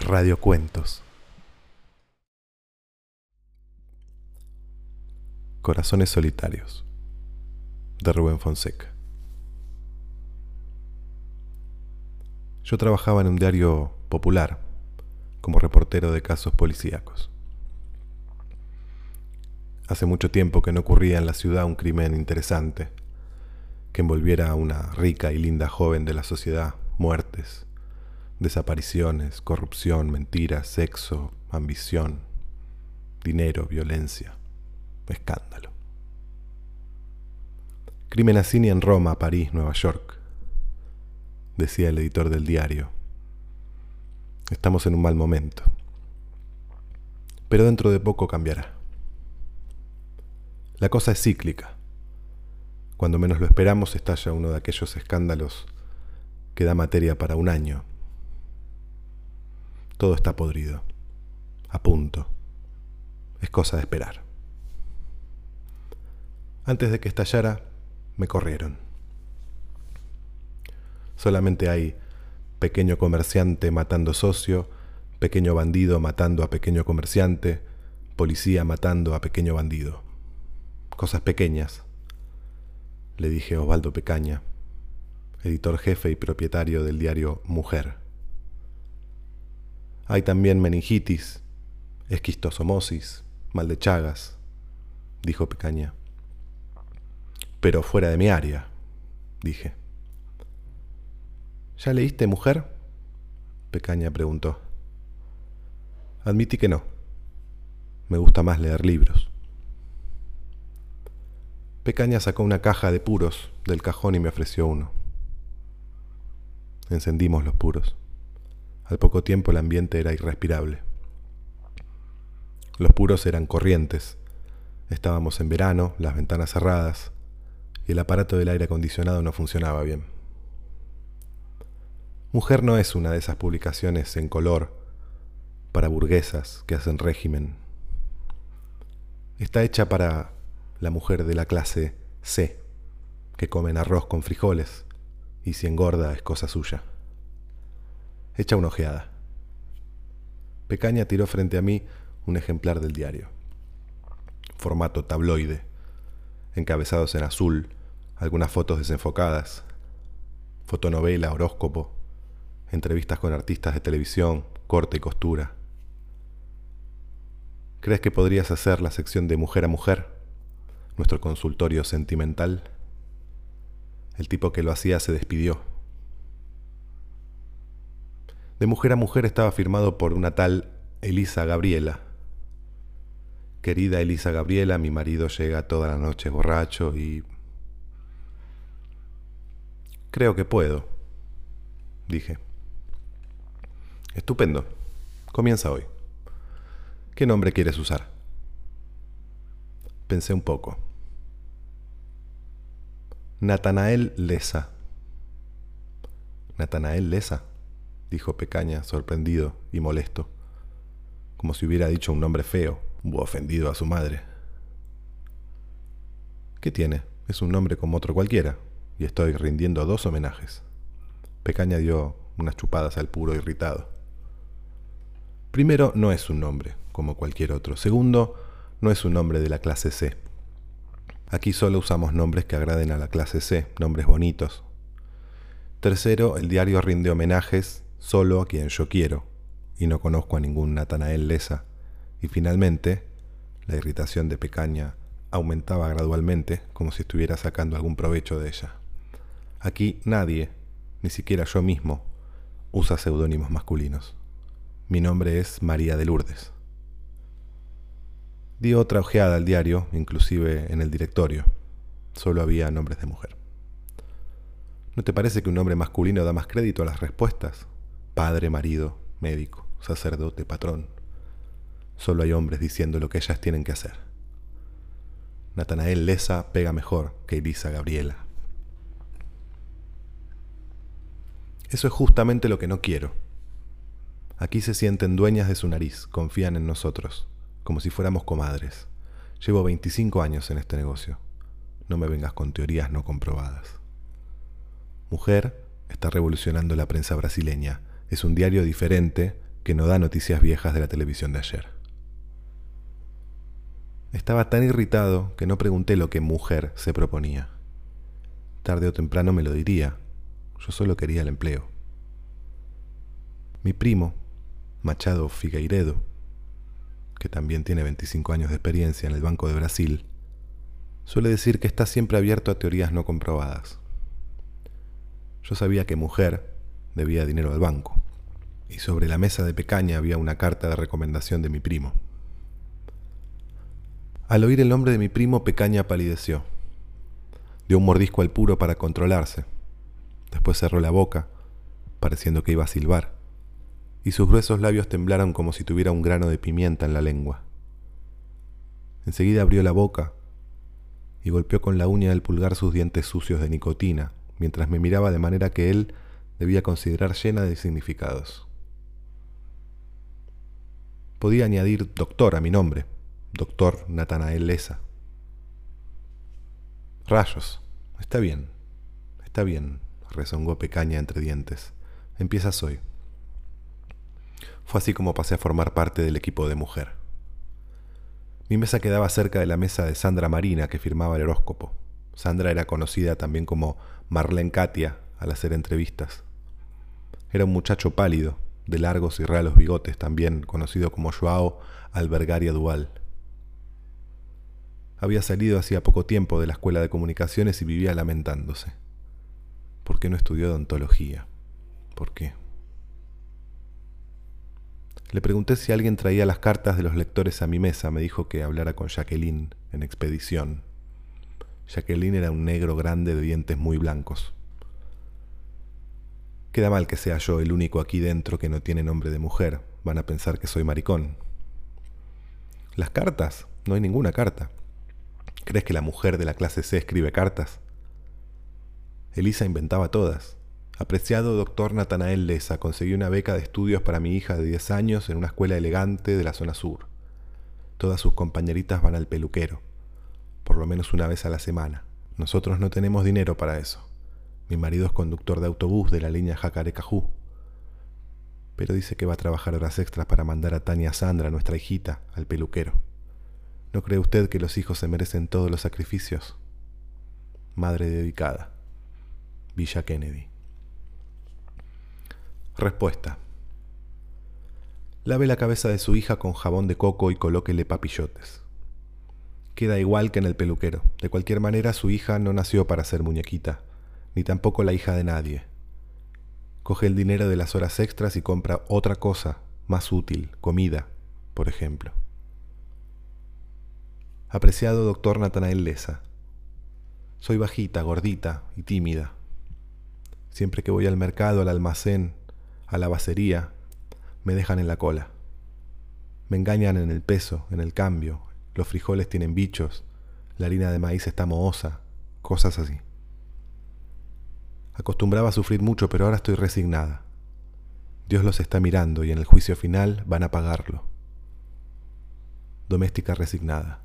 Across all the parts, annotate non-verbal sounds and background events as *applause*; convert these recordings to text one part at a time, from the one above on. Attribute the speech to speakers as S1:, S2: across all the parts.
S1: Radiocuentos. Corazones solitarios. De Rubén Fonseca. Yo trabajaba en un diario popular como reportero de casos policíacos. Hace mucho tiempo que no ocurría en la ciudad un crimen interesante que envolviera a una rica y linda joven de la sociedad, muertes, desapariciones, corrupción, mentiras, sexo, ambición, dinero, violencia, escándalo. Crimen así en Roma, París, Nueva York, decía el editor del diario. Estamos en un mal momento. Pero dentro de poco cambiará. La cosa es cíclica. Cuando menos lo esperamos estalla uno de aquellos escándalos que da materia para un año, todo está podrido. A punto. Es cosa de esperar. Antes de que estallara, me corrieron. Solamente hay pequeño comerciante matando socio, pequeño bandido matando a pequeño comerciante, policía matando a pequeño bandido. Cosas pequeñas, le dije a Osvaldo Pecaña, editor jefe y propietario del diario Mujer. Hay también meningitis, esquistosomosis, mal de Chagas, dijo Pecaña. Pero fuera de mi área, dije. ¿Ya leíste mujer? Pecaña preguntó. Admití que no. Me gusta más leer libros. Pecaña sacó una caja de puros del cajón y me ofreció uno. Encendimos los puros. Al poco tiempo el ambiente era irrespirable. Los puros eran corrientes. Estábamos en verano, las ventanas cerradas, y el aparato del aire acondicionado no funcionaba bien. Mujer no es una de esas publicaciones en color para burguesas que hacen régimen. Está hecha para la mujer de la clase C, que comen arroz con frijoles, y si engorda es cosa suya. Echa una ojeada. Pecaña tiró frente a mí un ejemplar del diario. Formato tabloide, encabezados en azul, algunas fotos desenfocadas, fotonovela, horóscopo, entrevistas con artistas de televisión, corte y costura. ¿Crees que podrías hacer la sección de mujer a mujer? Nuestro consultorio sentimental. El tipo que lo hacía se despidió. De mujer a mujer estaba firmado por una tal Elisa Gabriela. Querida Elisa Gabriela, mi marido llega toda la noche borracho y... Creo que puedo, dije. Estupendo. Comienza hoy. ¿Qué nombre quieres usar? Pensé un poco. Natanael Lesa. Natanael Lesa dijo Pecaña, sorprendido y molesto, como si hubiera dicho un nombre feo u ofendido a su madre. ¿Qué tiene? Es un nombre como otro cualquiera, y estoy rindiendo dos homenajes. Pecaña dio unas chupadas al puro irritado. Primero, no es un nombre, como cualquier otro. Segundo, no es un nombre de la clase C. Aquí solo usamos nombres que agraden a la clase C, nombres bonitos. Tercero, el diario rinde homenajes solo a quien yo quiero, y no conozco a ningún Natanael Lesa. Y finalmente, la irritación de Pecaña aumentaba gradualmente, como si estuviera sacando algún provecho de ella. Aquí nadie, ni siquiera yo mismo, usa seudónimos masculinos. Mi nombre es María de Lourdes. Di otra ojeada al diario, inclusive en el directorio. Solo había nombres de mujer. ¿No te parece que un nombre masculino da más crédito a las respuestas? padre, marido, médico, sacerdote, patrón. Solo hay hombres diciendo lo que ellas tienen que hacer. Natanael Lesa pega mejor que Elisa Gabriela. Eso es justamente lo que no quiero. Aquí se sienten dueñas de su nariz, confían en nosotros, como si fuéramos comadres. Llevo 25 años en este negocio. No me vengas con teorías no comprobadas. Mujer está revolucionando la prensa brasileña. Es un diario diferente que no da noticias viejas de la televisión de ayer. Estaba tan irritado que no pregunté lo que mujer se proponía. Tarde o temprano me lo diría. Yo solo quería el empleo. Mi primo, Machado Figueiredo, que también tiene 25 años de experiencia en el Banco de Brasil, suele decir que está siempre abierto a teorías no comprobadas. Yo sabía que mujer debía dinero al banco, y sobre la mesa de Pecaña había una carta de recomendación de mi primo. Al oír el nombre de mi primo, Pecaña palideció. Dio un mordisco al puro para controlarse. Después cerró la boca, pareciendo que iba a silbar, y sus gruesos labios temblaron como si tuviera un grano de pimienta en la lengua. Enseguida abrió la boca y golpeó con la uña del pulgar sus dientes sucios de nicotina, mientras me miraba de manera que él debía considerar llena de significados. Podía añadir doctor a mi nombre, doctor Natanael Lesa. Rayos, está bien, está bien, rezongó Pecaña entre dientes. Empiezas hoy. Fue así como pasé a formar parte del equipo de mujer. Mi mesa quedaba cerca de la mesa de Sandra Marina, que firmaba el horóscopo. Sandra era conocida también como Marlene Katia al hacer entrevistas. Era un muchacho pálido, de largos y ralos bigotes, también conocido como Joao Albergaria Dual. Había salido hacía poco tiempo de la escuela de comunicaciones y vivía lamentándose. ¿Por qué no estudió odontología? ¿Por qué? Le pregunté si alguien traía las cartas de los lectores a mi mesa. Me dijo que hablara con Jacqueline en expedición. Jacqueline era un negro grande de dientes muy blancos. Queda mal que sea yo el único aquí dentro que no tiene nombre de mujer. Van a pensar que soy maricón. Las cartas. No hay ninguna carta. ¿Crees que la mujer de la clase C escribe cartas? Elisa inventaba todas. Apreciado doctor Natanael Leza, conseguí una beca de estudios para mi hija de 10 años en una escuela elegante de la zona sur. Todas sus compañeritas van al peluquero, por lo menos una vez a la semana. Nosotros no tenemos dinero para eso. Mi marido es conductor de autobús de la línea Jacarecajú. Pero dice que va a trabajar horas extras para mandar a Tania Sandra, nuestra hijita, al peluquero. ¿No cree usted que los hijos se merecen todos los sacrificios? Madre dedicada. Villa Kennedy. Respuesta. Lave la cabeza de su hija con jabón de coco y colóquele papillotes. Queda igual que en el peluquero. De cualquier manera, su hija no nació para ser muñequita, ni tampoco la hija de nadie. Coge el dinero de las horas extras y compra otra cosa más útil, comida, por ejemplo. Apreciado doctor Natanael Leza. Soy bajita, gordita y tímida. Siempre que voy al mercado, al almacén, a la bacería, me dejan en la cola. Me engañan en el peso, en el cambio, los frijoles tienen bichos, la harina de maíz está mohosa, cosas así. Acostumbraba a sufrir mucho, pero ahora estoy resignada. Dios los está mirando y en el juicio final van a pagarlo. Doméstica resignada.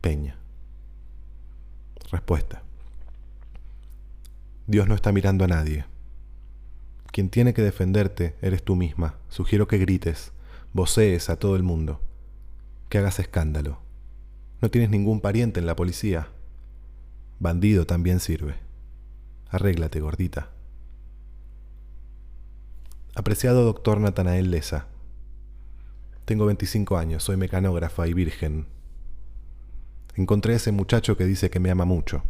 S1: Peña. Respuesta. Dios no está mirando a nadie. Quien tiene que defenderte eres tú misma. Sugiero que grites, vocees a todo el mundo, que hagas escándalo. No tienes ningún pariente en la policía. Bandido también sirve. Arréglate, gordita. Apreciado doctor Natanael Leza. Tengo 25 años, soy mecanógrafa y virgen. Encontré a ese muchacho que dice que me ama mucho.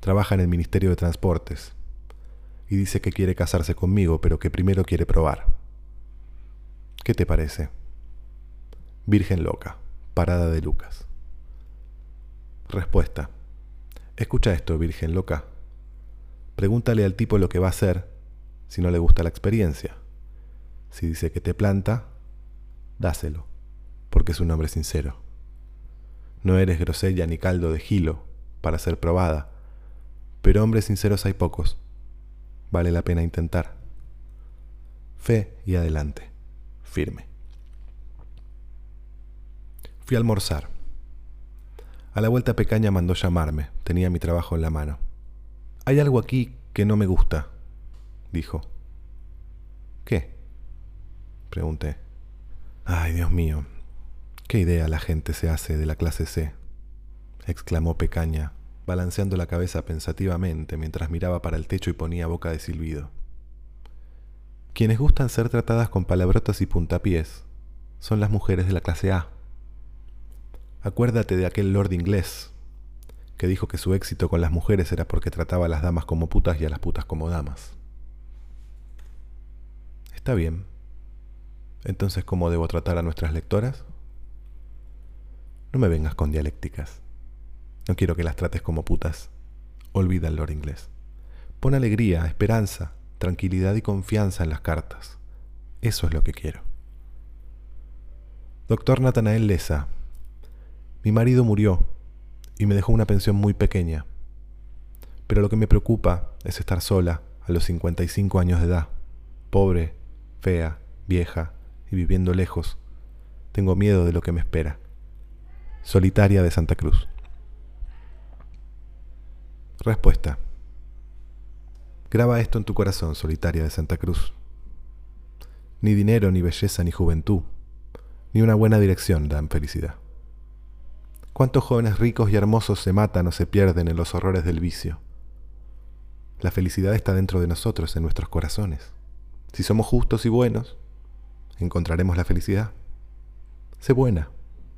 S1: Trabaja en el Ministerio de Transportes y dice que quiere casarse conmigo, pero que primero quiere probar. ¿Qué te parece? Virgen loca, parada de Lucas. Respuesta. Escucha esto, Virgen loca. Pregúntale al tipo lo que va a hacer si no le gusta la experiencia. Si dice que te planta, dáselo, porque es un hombre sincero. No eres grosella ni caldo de gilo para ser probada, pero hombres sinceros hay pocos vale la pena intentar. Fe y adelante, firme. Fui a almorzar. A la vuelta Pecaña mandó llamarme, tenía mi trabajo en la mano. Hay algo aquí que no me gusta, dijo. ¿Qué? Pregunté. Ay, Dios mío, qué idea la gente se hace de la clase C, exclamó Pecaña, balanceando la cabeza pensativamente mientras miraba para el techo y ponía boca de silbido. Quienes gustan ser tratadas con palabrotas y puntapiés son las mujeres de la clase A. Acuérdate de aquel lord inglés que dijo que su éxito con las mujeres era porque trataba a las damas como putas y a las putas como damas. Está bien. Entonces, ¿cómo debo tratar a nuestras lectoras? No me vengas con dialécticas. No quiero que las trates como putas. Olvida el lord inglés. Pon alegría, esperanza, tranquilidad y confianza en las cartas. Eso es lo que quiero. Doctor Natanael Leza, mi marido murió y me dejó una pensión muy pequeña. Pero lo que me preocupa es estar sola a los 55 años de edad, pobre, fea, vieja y viviendo lejos. Tengo miedo de lo que me espera. Solitaria de Santa Cruz. Respuesta. Graba esto en tu corazón, solitaria de Santa Cruz. Ni dinero, ni belleza, ni juventud, ni una buena dirección dan felicidad. ¿Cuántos jóvenes ricos y hermosos se matan o se pierden en los horrores del vicio? La felicidad está dentro de nosotros, en nuestros corazones. Si somos justos y buenos, encontraremos la felicidad. Sé buena,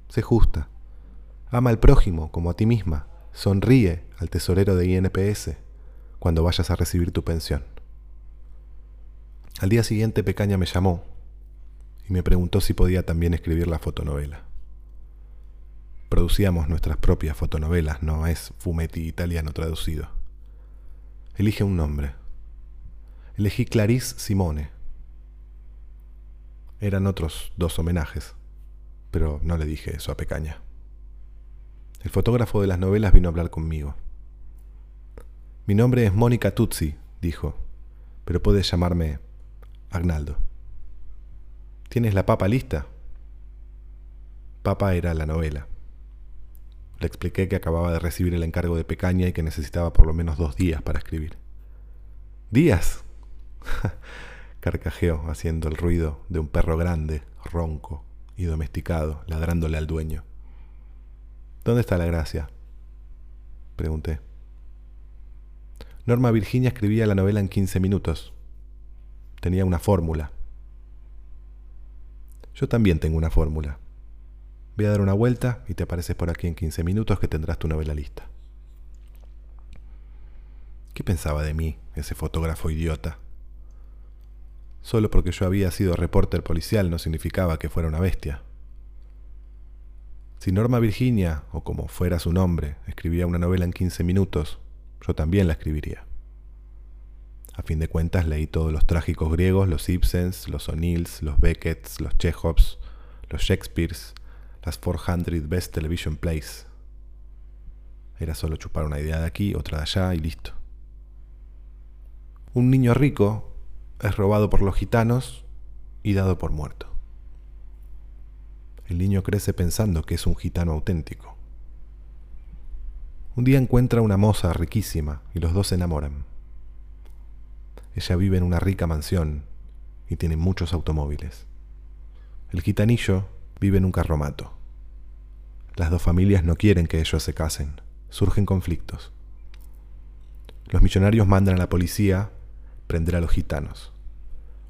S1: sé justa. Ama al prójimo como a ti misma. Sonríe al tesorero de INPS cuando vayas a recibir tu pensión. Al día siguiente Pecaña me llamó y me preguntó si podía también escribir la fotonovela producíamos nuestras propias fotonovelas, no es fumetti italiano traducido. Elige un nombre. Elegí Clarice Simone. Eran otros dos homenajes, pero no le dije eso a Pecaña. El fotógrafo de las novelas vino a hablar conmigo. Mi nombre es Mónica Tuzzi, dijo, pero puedes llamarme Agnaldo. ¿Tienes la papa lista? Papa era la novela. Le expliqué que acababa de recibir el encargo de Pecaña y que necesitaba por lo menos dos días para escribir. ¿Días? *laughs* Carcajeó, haciendo el ruido de un perro grande, ronco y domesticado, ladrándole al dueño. ¿Dónde está la gracia? Pregunté. Norma Virginia escribía la novela en 15 minutos. Tenía una fórmula. Yo también tengo una fórmula. Voy a dar una vuelta y te apareces por aquí en 15 minutos que tendrás tu novela lista. ¿Qué pensaba de mí, ese fotógrafo idiota? Solo porque yo había sido reporter policial no significaba que fuera una bestia. Si Norma Virginia, o como fuera su nombre, escribía una novela en 15 minutos, yo también la escribiría. A fin de cuentas leí todos los trágicos griegos, los Ibsens, los O'Neills, los Becketts, los Chekhovs, los Shakespeares, las 400 Best Television Plays. Era solo chupar una idea de aquí, otra de allá y listo. Un niño rico es robado por los gitanos y dado por muerto. El niño crece pensando que es un gitano auténtico. Un día encuentra una moza riquísima y los dos se enamoran. Ella vive en una rica mansión y tiene muchos automóviles. El gitanillo vive en un carromato. Las dos familias no quieren que ellos se casen. Surgen conflictos. Los millonarios mandan a la policía prender a los gitanos.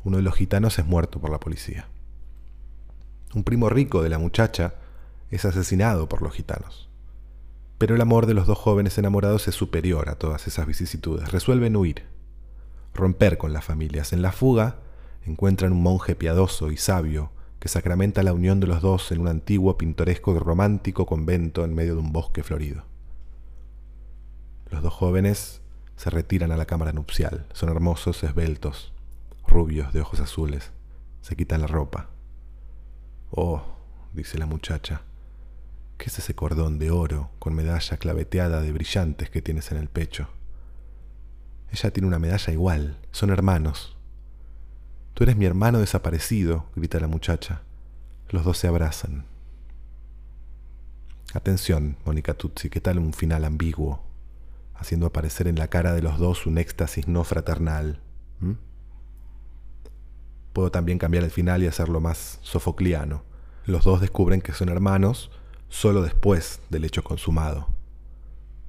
S1: Uno de los gitanos es muerto por la policía. Un primo rico de la muchacha es asesinado por los gitanos. Pero el amor de los dos jóvenes enamorados es superior a todas esas vicisitudes. Resuelven huir, romper con las familias. En la fuga encuentran un monje piadoso y sabio que sacramenta la unión de los dos en un antiguo, pintoresco y romántico convento en medio de un bosque florido. Los dos jóvenes se retiran a la cámara nupcial. Son hermosos, esbeltos, rubios, de ojos azules. Se quitan la ropa. Oh, dice la muchacha, ¿qué es ese cordón de oro con medalla claveteada de brillantes que tienes en el pecho? Ella tiene una medalla igual, son hermanos, Tú eres mi hermano desaparecido, grita la muchacha. Los dos se abrazan. Atención, Mónica Tutsi, ¿qué tal un final ambiguo? haciendo aparecer en la cara de los dos un éxtasis no fraternal. Puedo también cambiar el final y hacerlo más sofocliano. Los dos descubren que son hermanos solo después del hecho consumado.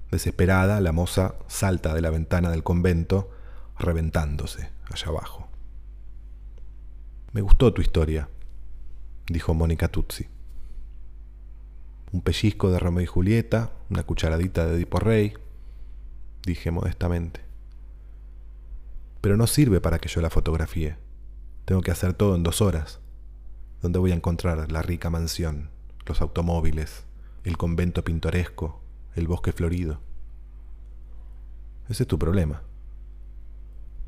S1: Desesperada, la moza salta de la ventana del convento, reventándose allá abajo. Me gustó tu historia, dijo Mónica Tutsi. Un pellizco de Romeo y Julieta, una cucharadita de Edipo Rey, dije modestamente. Pero no sirve para que yo la fotografíe. Tengo que hacer todo en dos horas. ¿Dónde voy a encontrar la rica mansión, los automóviles, el convento pintoresco, el bosque florido? Ese es tu problema.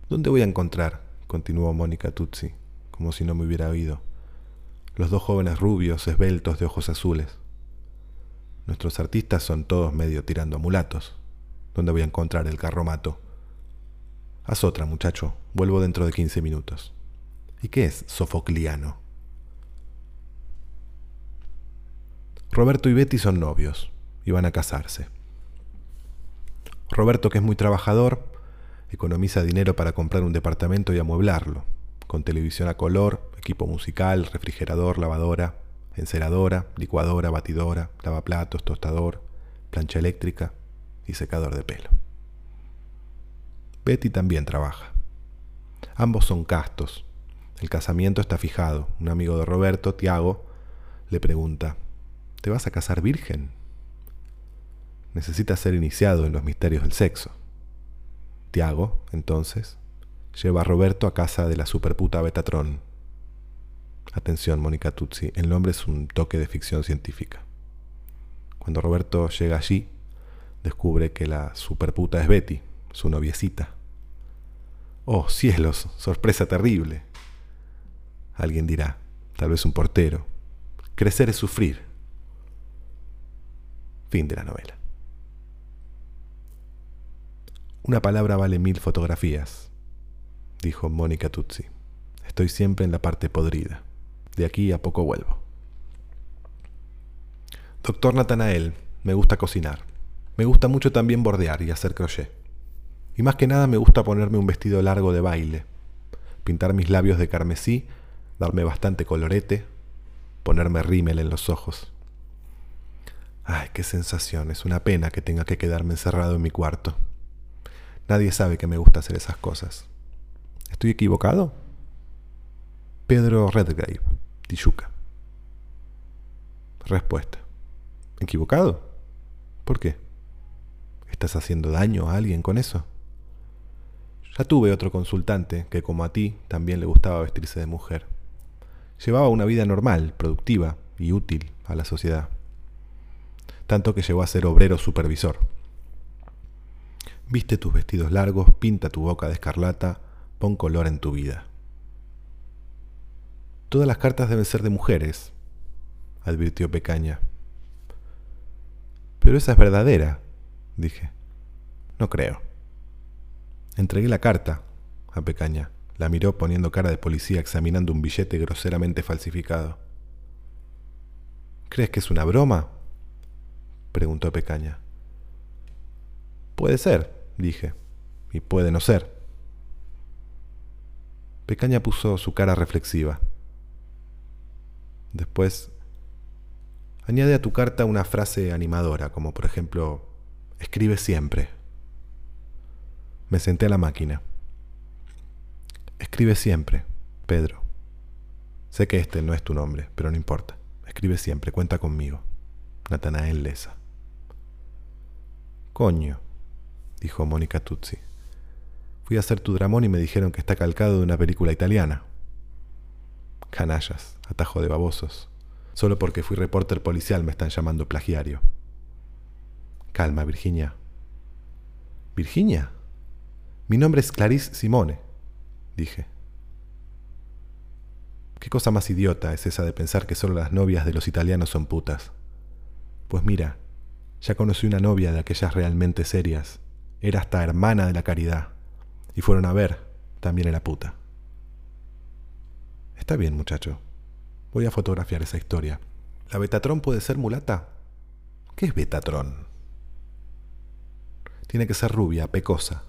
S1: ¿Dónde voy a encontrar? continuó Mónica Tutsi, como si no me hubiera oído. Los dos jóvenes rubios, esbeltos, de ojos azules. Nuestros artistas son todos medio tirando a mulatos. ¿Dónde voy a encontrar el carromato? Haz otra, muchacho. Vuelvo dentro de quince minutos. ¿Y qué es Sofocliano? Roberto y Betty son novios y van a casarse. Roberto, que es muy trabajador, economiza dinero para comprar un departamento y amueblarlo, con televisión a color, equipo musical, refrigerador, lavadora, enceradora, licuadora, batidora, lavaplatos, tostador, plancha eléctrica y secador de pelo. Betty también trabaja. Ambos son castos. El casamiento está fijado. Un amigo de Roberto, Tiago, le pregunta, ¿te vas a casar virgen? necesita ser iniciado en los misterios del sexo. Tiago, entonces, lleva a Roberto a casa de la superputa Betatron. Atención, Mónica Tutsi, el nombre es un toque de ficción científica. Cuando Roberto llega allí, descubre que la superputa es Betty, su noviecita. Oh, cielos, sorpresa terrible. Alguien dirá, tal vez un portero. Crecer es sufrir. Fin de la novela. Una palabra vale mil fotografías, dijo Mónica Tutsi. Estoy siempre en la parte podrida. De aquí a poco vuelvo. Doctor Natanael, me gusta cocinar. Me gusta mucho también bordear y hacer crochet. Y más que nada me gusta ponerme un vestido largo de baile, pintar mis labios de carmesí, darme bastante colorete, ponerme rímel en los ojos. Ay, qué sensación, es una pena que tenga que quedarme encerrado en mi cuarto. Nadie sabe que me gusta hacer esas cosas. ¿Estoy equivocado? Pedro Redgrave, Tijuca. Respuesta. ¿Equivocado? ¿Por qué? ¿Estás haciendo daño a alguien con eso? Ya tuve otro consultante que, como a ti, también le gustaba vestirse de mujer. Llevaba una vida normal, productiva y útil a la sociedad. Tanto que llegó a ser obrero supervisor. Viste tus vestidos largos, pinta tu boca de escarlata, pon color en tu vida. Todas las cartas deben ser de mujeres, advirtió Pecaña. Pero esa es verdadera, dije. No creo. Entregué la carta a Pecaña. La miró poniendo cara de policía examinando un billete groseramente falsificado. ¿Crees que es una broma? preguntó Pecaña. Puede ser, dije, y puede no ser. Pecaña puso su cara reflexiva. Después, añade a tu carta una frase animadora, como por ejemplo, escribe siempre. Me senté a la máquina. Escribe siempre, Pedro. Sé que este no es tu nombre, pero no importa. Escribe siempre, cuenta conmigo. Natanael Lesa. Coño, dijo Mónica Tutsi. Fui a hacer tu dramón y me dijeron que está calcado de una película italiana. Canallas, atajo de babosos. Solo porque fui reporter policial me están llamando plagiario. Calma, Virginia. ¿Virginia? Mi nombre es Clarice Simone, dije. ¿Qué cosa más idiota es esa de pensar que solo las novias de los italianos son putas? Pues mira, ya conocí una novia de aquellas realmente serias era hasta hermana de la caridad. Y fueron a ver también a la puta. Está bien, muchacho. Voy a fotografiar esa historia. ¿La Betatron puede ser mulata? ¿Qué es Betatron? Tiene que ser rubia, pecosa.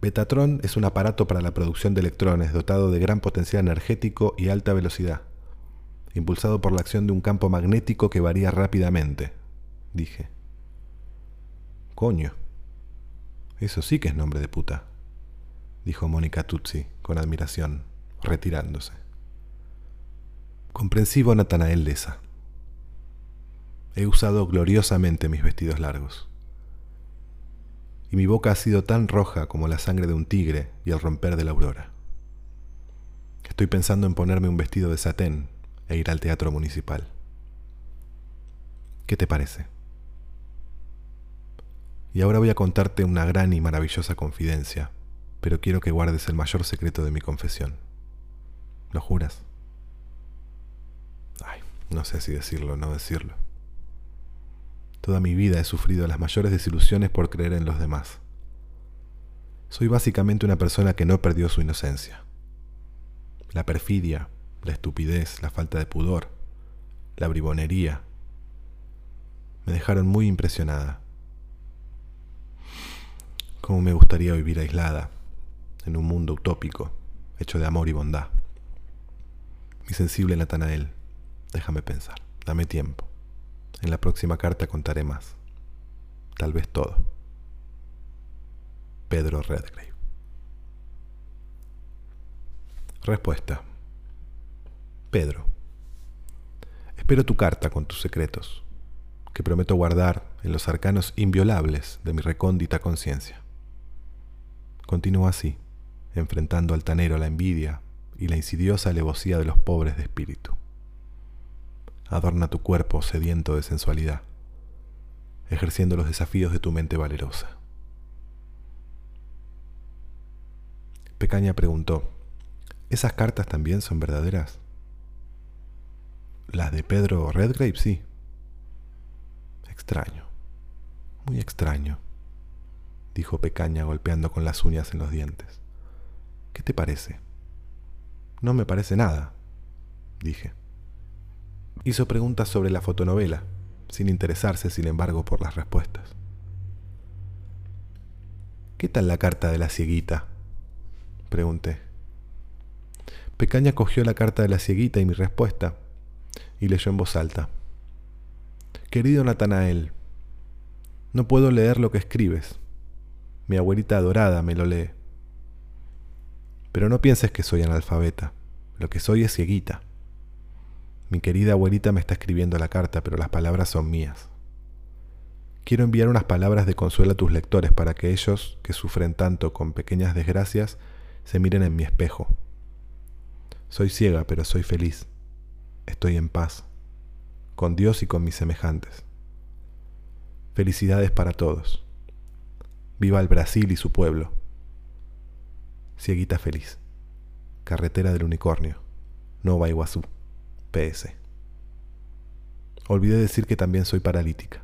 S1: Betatron es un aparato para la producción de electrones dotado de gran potencial energético y alta velocidad, impulsado por la acción de un campo magnético que varía rápidamente, dije. Coño. Eso sí que es nombre de puta, dijo Mónica Tutsi con admiración, retirándose. Comprensivo Natanael Lesa. He usado gloriosamente mis vestidos largos. Y mi boca ha sido tan roja como la sangre de un tigre y el romper de la aurora. Estoy pensando en ponerme un vestido de satén e ir al teatro municipal. ¿Qué te parece? Y ahora voy a contarte una gran y maravillosa confidencia, pero quiero que guardes el mayor secreto de mi confesión. ¿Lo juras? Ay, no sé si decirlo o no decirlo. Toda mi vida he sufrido las mayores desilusiones por creer en los demás. Soy básicamente una persona que no perdió su inocencia. La perfidia, la estupidez, la falta de pudor, la bribonería, me dejaron muy impresionada. Cómo me gustaría vivir aislada, en un mundo utópico, hecho de amor y bondad. Mi sensible Natanael, déjame pensar, dame tiempo. En la próxima carta contaré más. Tal vez todo. Pedro Redgrave. Respuesta. Pedro. Espero tu carta con tus secretos, que prometo guardar en los arcanos inviolables de mi recóndita conciencia. Continúa así, enfrentando altanero la envidia y la insidiosa alevosía de los pobres de espíritu adorna tu cuerpo sediento de sensualidad, ejerciendo los desafíos de tu mente valerosa. Pecaña preguntó, ¿esas cartas también son verdaderas? Las de Pedro Redgrave, sí. Extraño, muy extraño, dijo Pecaña golpeando con las uñas en los dientes. ¿Qué te parece? No me parece nada, dije. Hizo preguntas sobre la fotonovela, sin interesarse, sin embargo, por las respuestas. ¿Qué tal la carta de la cieguita? Pregunté. Pecaña cogió la carta de la cieguita y mi respuesta, y leyó en voz alta. Querido Natanael, no puedo leer lo que escribes. Mi abuelita adorada me lo lee. Pero no pienses que soy analfabeta. Lo que soy es cieguita. Mi querida abuelita me está escribiendo la carta, pero las palabras son mías. Quiero enviar unas palabras de consuelo a tus lectores para que ellos, que sufren tanto con pequeñas desgracias, se miren en mi espejo. Soy ciega, pero soy feliz. Estoy en paz, con Dios y con mis semejantes. Felicidades para todos. Viva el Brasil y su pueblo. Cieguita feliz. Carretera del Unicornio. Nova Iguazú. Olvidé decir que también soy paralítica.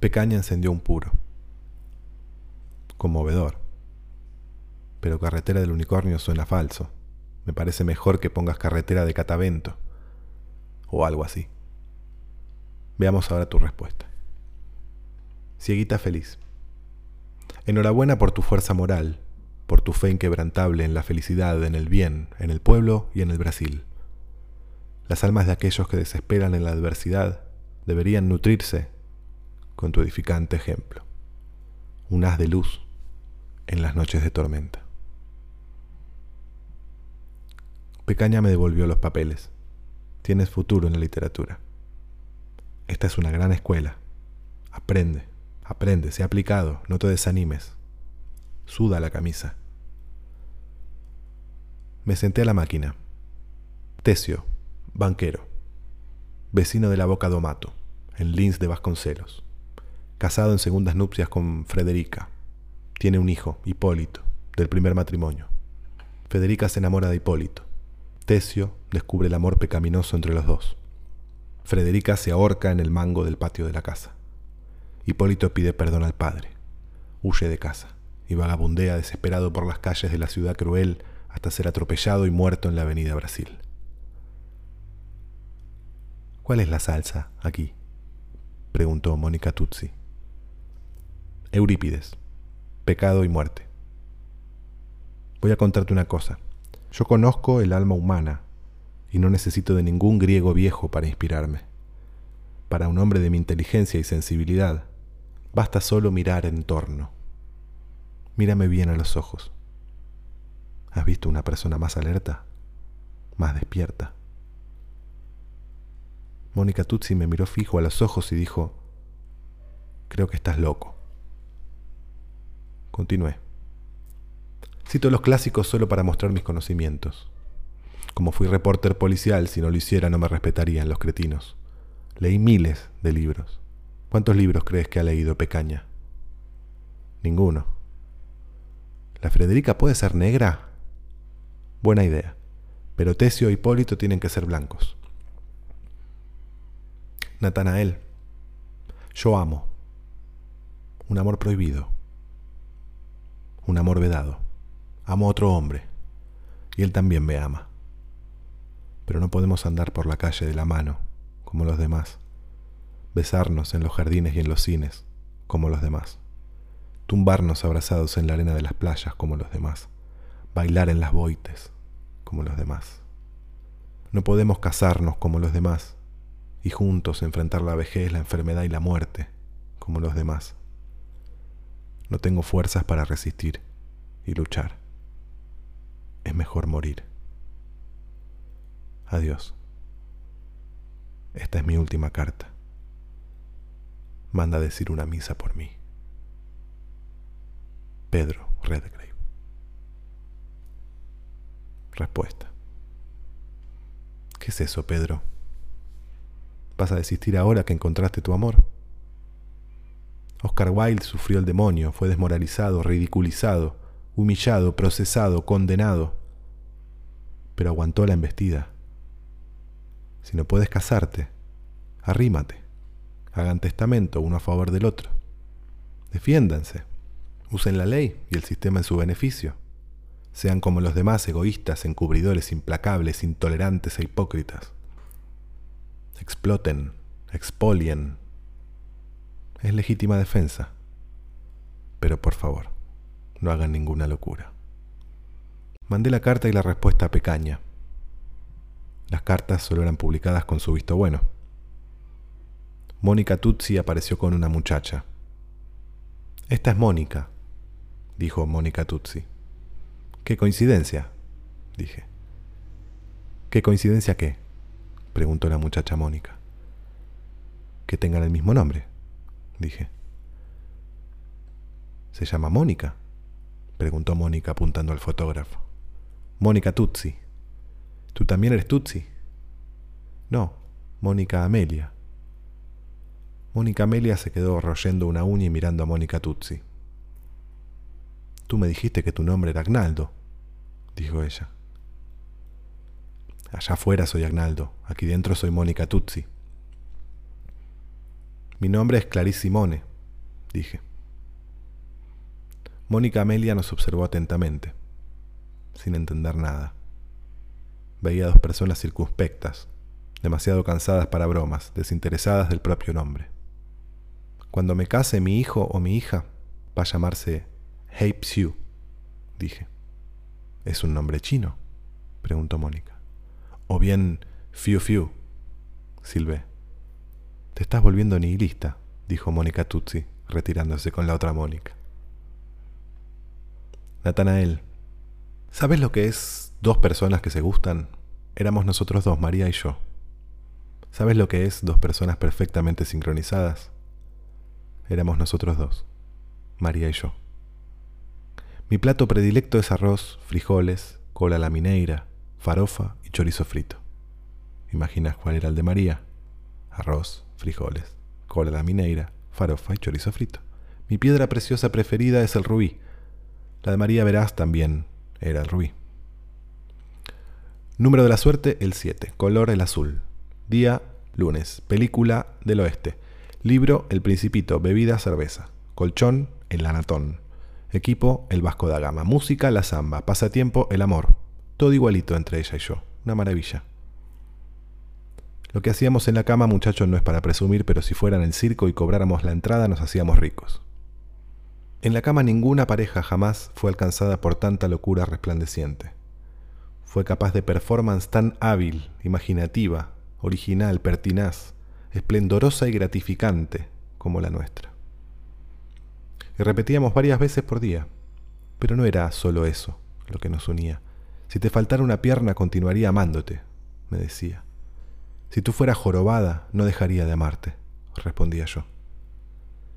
S1: Pecaña encendió un puro. Conmovedor. Pero carretera del unicornio suena falso. Me parece mejor que pongas carretera de catavento. O algo así. Veamos ahora tu respuesta. Cieguita feliz. Enhorabuena por tu fuerza moral, por tu fe inquebrantable en la felicidad, en el bien, en el pueblo y en el Brasil. Las almas de aquellos que desesperan en la adversidad deberían nutrirse con tu edificante ejemplo. Un haz de luz en las noches de tormenta. Pecaña me devolvió los papeles. Tienes futuro en la literatura. Esta es una gran escuela. Aprende, aprende, sé aplicado, no te desanimes. Suda la camisa. Me senté a la máquina. Tesio, banquero. Vecino de la Boca do Mato, en Lins de Vasconcelos. Casado en segundas nupcias con Frederica. Tiene un hijo, Hipólito, del primer matrimonio. Federica se enamora de Hipólito. Tesio descubre el amor pecaminoso entre los dos. Frederica se ahorca en el mango del patio de la casa. Hipólito pide perdón al padre. Huye de casa y vagabundea desesperado por las calles de la ciudad cruel hasta ser atropellado y muerto en la avenida Brasil. ¿Cuál es la salsa aquí? preguntó Mónica Tutsi. Eurípides, pecado y muerte. Voy a contarte una cosa. Yo conozco el alma humana y no necesito de ningún griego viejo para inspirarme. Para un hombre de mi inteligencia y sensibilidad, basta solo mirar en torno. Mírame bien a los ojos. ¿Has visto una persona más alerta? Más despierta. Mónica Tutsi me miró fijo a los ojos y dijo, creo que estás loco. Continué. Cito los clásicos solo para mostrar mis conocimientos. Como fui reporter policial, si no lo hiciera no me respetarían los cretinos. Leí miles de libros. ¿Cuántos libros crees que ha leído Pecaña? Ninguno. ¿La Frederica puede ser negra? Buena idea. Pero Tesio e Hipólito tienen que ser blancos. Natanael. Yo amo. Un amor prohibido. Un amor vedado. Amo a otro hombre. Y él también me ama. Pero no podemos andar por la calle de la mano como los demás, besarnos en los jardines y en los cines, como los demás, tumbarnos abrazados en la arena de las playas, como los demás, bailar en las boites, como los demás. No podemos casarnos como los demás y juntos enfrentar la vejez, la enfermedad y la muerte, como los demás. No tengo fuerzas para resistir y luchar. Es mejor morir. Adiós. Esta es mi última carta. Manda decir una misa por mí. Pedro Redgrave. Respuesta. ¿Qué es eso, Pedro? ¿Vas a desistir ahora que encontraste tu amor? Oscar Wilde sufrió el demonio, fue desmoralizado, ridiculizado, humillado, procesado, condenado, pero aguantó la embestida si no puedes casarte, arrímate. Hagan testamento uno a favor del otro. Defiéndanse. Usen la ley y el sistema en su beneficio. Sean como los demás egoístas, encubridores, implacables, intolerantes e hipócritas. Exploten, expolien. Es legítima defensa. Pero por favor, no hagan ninguna locura. Mandé la carta y la respuesta pecaña. Las cartas solo eran publicadas con su visto bueno. Mónica Tutsi apareció con una muchacha. Esta es Mónica, dijo Mónica Tutsi. ¿Qué coincidencia? dije. ¿Qué coincidencia qué? preguntó la muchacha Mónica. Que tengan el mismo nombre, dije. ¿Se llama Mónica? preguntó Mónica apuntando al fotógrafo. Mónica Tutsi, ¿Tú también eres Tutsi? No, Mónica Amelia. Mónica Amelia se quedó royendo una uña y mirando a Mónica Tutsi. Tú me dijiste que tu nombre era Agnaldo, dijo ella. Allá afuera soy Agnaldo, aquí dentro soy Mónica Tutsi. Mi nombre es Clarice Simone, dije. Mónica Amelia nos observó atentamente, sin entender nada veía a dos personas circunspectas, demasiado cansadas para bromas, desinteresadas del propio nombre. Cuando me case mi hijo o mi hija, va a llamarse Hei Xiu, dije. ¿Es un nombre chino? preguntó Mónica. O bien Fiu Fiu, silbé. Te estás volviendo nihilista, dijo Mónica Tutsi, retirándose con la otra Mónica. Natanael, ¿sabes lo que es dos personas que se gustan, éramos nosotros dos, María y yo. ¿Sabes lo que es dos personas perfectamente sincronizadas? Éramos nosotros dos, María y yo. Mi plato predilecto es arroz, frijoles, cola a la mineira, farofa y chorizo frito. ¿Imaginas cuál era el de María? Arroz, frijoles, cola a la mineira, farofa y chorizo frito. Mi piedra preciosa preferida es el rubí. La de María Verás también era el rubí. Número de la suerte, el 7. Color, el azul. Día, lunes. Película del oeste. Libro, El Principito. Bebida, cerveza. Colchón, el Anatón. Equipo, el Vasco da Gama. Música, la samba. Pasatiempo, el amor. Todo igualito entre ella y yo. Una maravilla. Lo que hacíamos en la cama, muchachos, no es para presumir, pero si fuera en el circo y cobráramos la entrada, nos hacíamos ricos. En la cama ninguna pareja jamás fue alcanzada por tanta locura resplandeciente. Fue capaz de performance tan hábil, imaginativa, original, pertinaz, esplendorosa y gratificante como la nuestra. Y repetíamos varias veces por día, pero no era solo eso lo que nos unía. Si te faltara una pierna, continuaría amándote, me decía. Si tú fueras jorobada, no dejaría de amarte, respondía yo.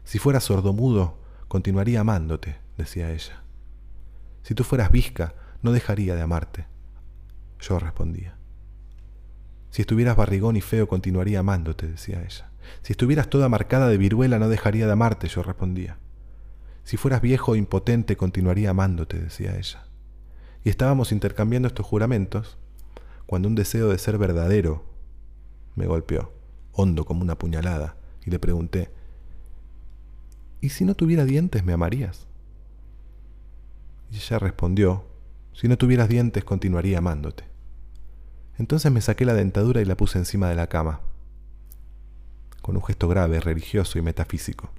S1: Si fueras sordomudo, continuaría amándote, decía ella. Si tú fueras visca, no dejaría de amarte, yo respondía. Si estuvieras barrigón y feo, continuaría amándote, decía ella. Si estuvieras toda marcada de viruela, no dejaría de amarte, yo respondía. Si fueras viejo o impotente, continuaría amándote, decía ella. Y estábamos intercambiando estos juramentos cuando un deseo de ser verdadero me golpeó, hondo como una puñalada, y le pregunté, ¿y si no tuviera dientes me amarías? Y ella respondió, si no tuvieras dientes continuaría amándote. Entonces me saqué la dentadura y la puse encima de la cama, con un gesto grave, religioso y metafísico.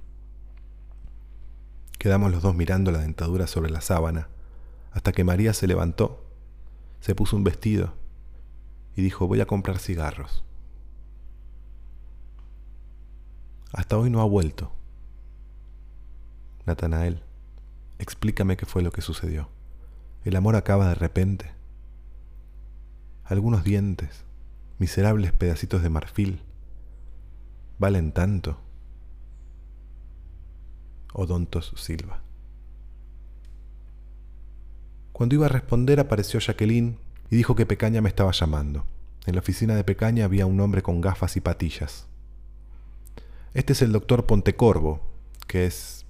S1: Quedamos los dos mirando la dentadura sobre la sábana, hasta que María se levantó, se puso un vestido y dijo, voy a comprar cigarros. Hasta hoy no ha vuelto. Natanael, explícame qué fue lo que sucedió. El amor acaba de repente. Algunos dientes, miserables pedacitos de marfil, valen tanto. Odontos Silva. Cuando iba a responder apareció Jacqueline y dijo que Pecaña me estaba llamando. En la oficina de Pecaña había un hombre con gafas y patillas. Este es el doctor Pontecorvo, que es...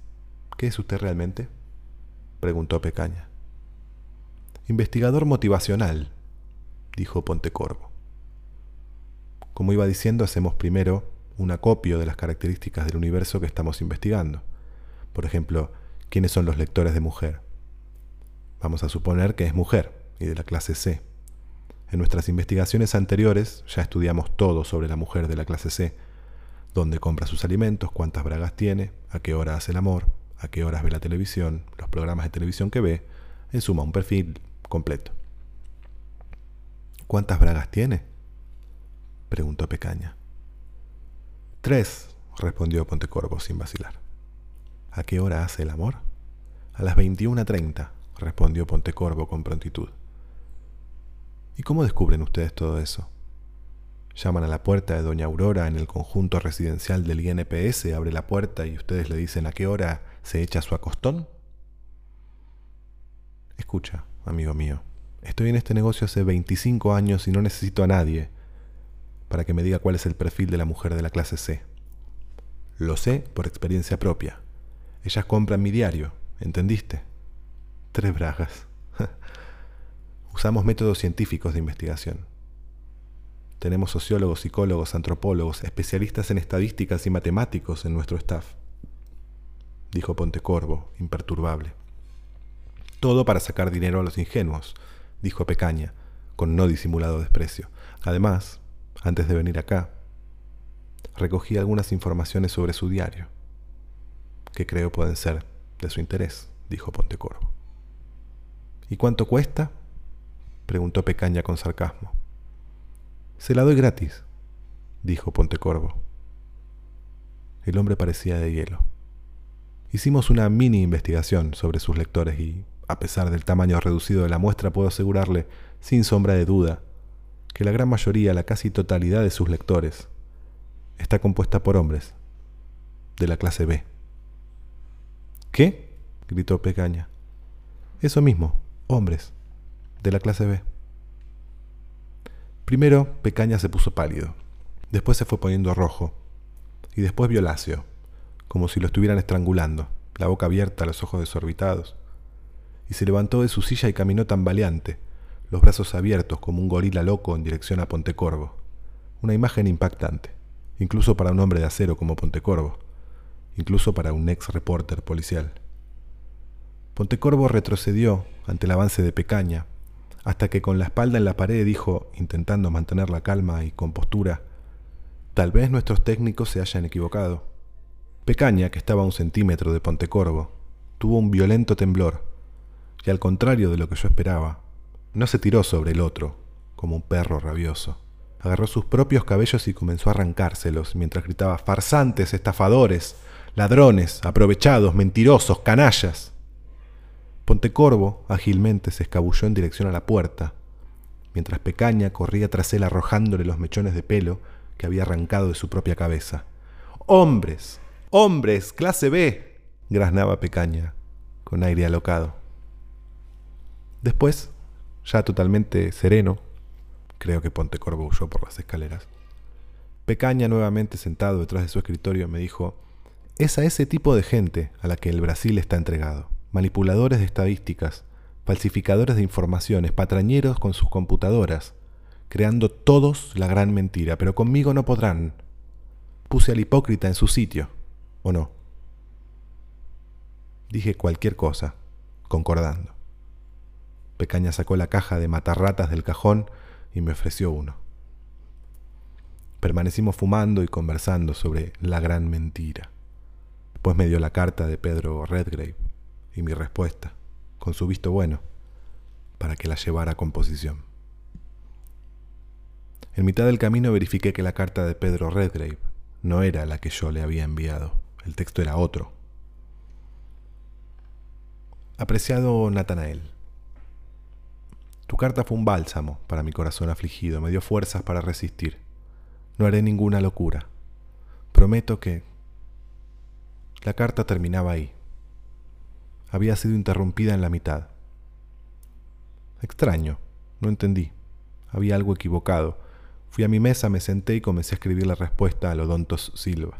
S1: ¿Qué es usted realmente? preguntó Pecaña. Investigador motivacional, dijo Pontecorvo. Como iba diciendo, hacemos primero un acopio de las características del universo que estamos investigando. Por ejemplo, ¿quiénes son los lectores de mujer? Vamos a suponer que es mujer y de la clase C. En nuestras investigaciones anteriores ya estudiamos todo sobre la mujer de la clase C dónde compra sus alimentos, cuántas bragas tiene, a qué hora hace el amor, a qué horas ve la televisión, los programas de televisión que ve, en suma, un perfil completo. ¿Cuántas bragas tiene? preguntó Pecaña. Tres, respondió Pontecorvo sin vacilar. ¿A qué hora hace el amor? A las 21.30, respondió Pontecorvo con prontitud. ¿Y cómo descubren ustedes todo eso? Llaman a la puerta de Doña Aurora en el conjunto residencial del INPS, abre la puerta y ustedes le dicen a qué hora se echa su acostón. Escucha, amigo mío, estoy en este negocio hace 25 años y no necesito a nadie para que me diga cuál es el perfil de la mujer de la clase C. Lo sé por experiencia propia. Ellas compran mi diario, ¿entendiste? Tres bragas. *laughs* Usamos métodos científicos de investigación. Tenemos sociólogos, psicólogos, antropólogos, especialistas en estadísticas y matemáticos en nuestro staff, dijo Pontecorvo, imperturbable. Todo para sacar dinero a los ingenuos, dijo Pecaña, con no disimulado desprecio. Además, antes de venir acá, recogí algunas informaciones sobre su diario, que creo pueden ser de su interés, dijo Pontecorvo. ¿Y cuánto cuesta? preguntó Pecaña con sarcasmo. Se la doy gratis, dijo Pontecorvo. El hombre parecía de hielo. Hicimos una mini investigación sobre sus lectores y, a pesar del tamaño reducido de la muestra, puedo asegurarle, sin sombra de duda, que la gran mayoría, la casi totalidad de sus lectores, está compuesta por hombres de la clase B. ¿Qué? gritó Pecaña. Eso mismo, hombres de la clase B. Primero, Pecaña se puso pálido, después se fue poniendo rojo, y después violáceo, como si lo estuvieran estrangulando, la boca abierta, los ojos desorbitados. Y se levantó de su silla y caminó tambaleante, los brazos abiertos como un gorila loco en dirección a Pontecorvo. Una imagen impactante, incluso para un hombre de acero como Pontecorvo, incluso para un ex reporter policial. Pontecorvo retrocedió ante el avance de Pecaña hasta que con la espalda en la pared dijo, intentando mantener la calma y compostura, Tal vez nuestros técnicos se hayan equivocado. Pecaña, que estaba a un centímetro de Pontecorvo, tuvo un violento temblor, y al contrario de lo que yo esperaba, no se tiró sobre el otro, como un perro rabioso. Agarró sus propios cabellos y comenzó a arrancárselos mientras gritaba farsantes, estafadores, ladrones, aprovechados, mentirosos, canallas. Pontecorvo ágilmente se escabulló en dirección a la puerta, mientras Pecaña corría tras él arrojándole los mechones de pelo que había arrancado de su propia cabeza. ¡Hombres! ¡Hombres! ¡Clase B! graznaba Pecaña, con aire alocado. Después, ya totalmente sereno, creo que Pontecorvo huyó por las escaleras, Pecaña, nuevamente sentado detrás de su escritorio, me dijo, es a ese tipo de gente a la que el Brasil está entregado, manipuladores de estadísticas, falsificadores de informaciones, patrañeros con sus computadoras, creando todos la gran mentira, pero conmigo no podrán. Puse al hipócrita en su sitio, ¿o no? Dije cualquier cosa, concordando. Pecaña sacó la caja de matarratas del cajón y me ofreció uno. Permanecimos fumando y conversando sobre la gran mentira. Después me dio la carta de Pedro Redgrave y mi respuesta, con su visto bueno, para que la llevara a composición. En mitad del camino verifiqué que la carta de Pedro Redgrave no era la que yo le había enviado. El texto era otro. Apreciado Natanael, tu carta fue un bálsamo para mi corazón afligido, me dio fuerzas para resistir. No haré ninguna locura. Prometo que... La carta terminaba ahí. Había sido interrumpida en la mitad. Extraño, no entendí. Había algo equivocado. Fui a mi mesa, me senté y comencé a escribir la respuesta al Odontos Silva.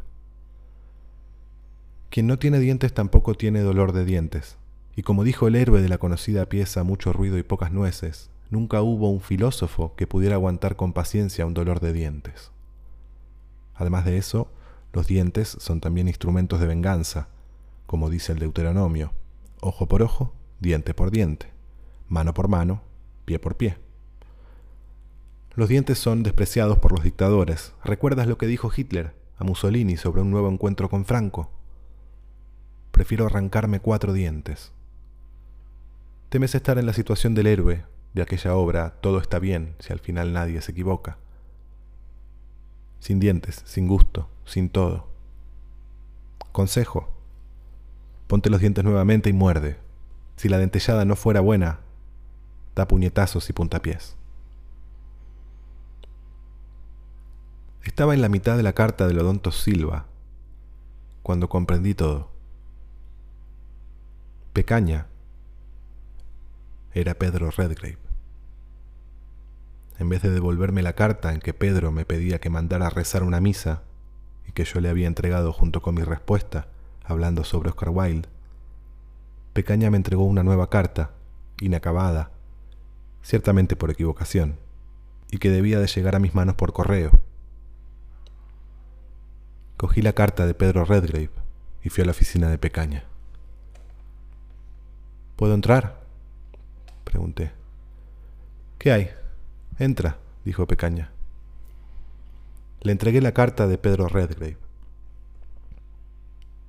S1: Quien no tiene dientes tampoco tiene dolor de dientes. Y como dijo el héroe de la conocida pieza Mucho ruido y pocas nueces, nunca hubo un filósofo que pudiera aguantar con paciencia un dolor de dientes. Además de eso, los dientes son también instrumentos de venganza, como dice el Deuteronomio, ojo por ojo, diente por diente, mano por mano, pie por pie. Los dientes son despreciados por los dictadores. ¿Recuerdas lo que dijo Hitler a Mussolini sobre un nuevo encuentro con Franco? Prefiero arrancarme cuatro dientes. Temes estar en la situación del héroe de aquella obra Todo está bien si al final nadie se equivoca. Sin dientes, sin gusto, sin todo. Consejo. Ponte los dientes nuevamente y muerde. Si la dentellada no fuera buena, da puñetazos y puntapiés. Estaba en la mitad de la carta del odonto Silva cuando comprendí todo. Pecaña era Pedro Redgrave. En vez de devolverme la carta en que Pedro me pedía que mandara a rezar una misa y que yo le había entregado junto con mi respuesta, hablando sobre Oscar Wilde, Pecaña me entregó una nueva carta, inacabada, ciertamente por equivocación, y que debía de llegar a mis manos por correo. Cogí la carta de Pedro Redgrave y fui a la oficina de Pecaña. ¿Puedo entrar? pregunté. ¿Qué hay? Entra, dijo Pecaña. Le entregué la carta de Pedro Redgrave.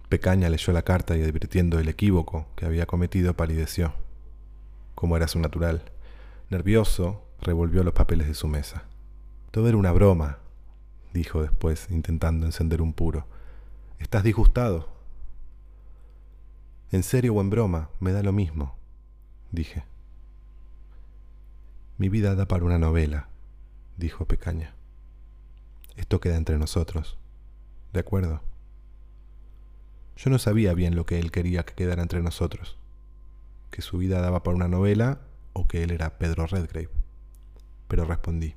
S1: Pecaña leyó la carta y advirtiendo el equívoco que había cometido palideció, como era su natural. Nervioso, revolvió los papeles de su mesa. Todo era una broma, dijo después, intentando encender un puro. ¿Estás disgustado? En serio o en broma, me da lo mismo, dije. Mi vida da para una novela, dijo Pecaña. Esto queda entre nosotros. ¿De acuerdo? Yo no sabía bien lo que él quería que quedara entre nosotros. Que su vida daba para una novela o que él era Pedro Redgrave. Pero respondí.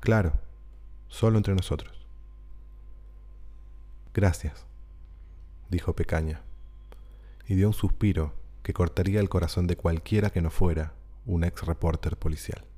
S1: Claro, solo entre nosotros. Gracias, dijo Pecaña, y dio un suspiro que cortaría el corazón de cualquiera que no fuera un ex reporter policial.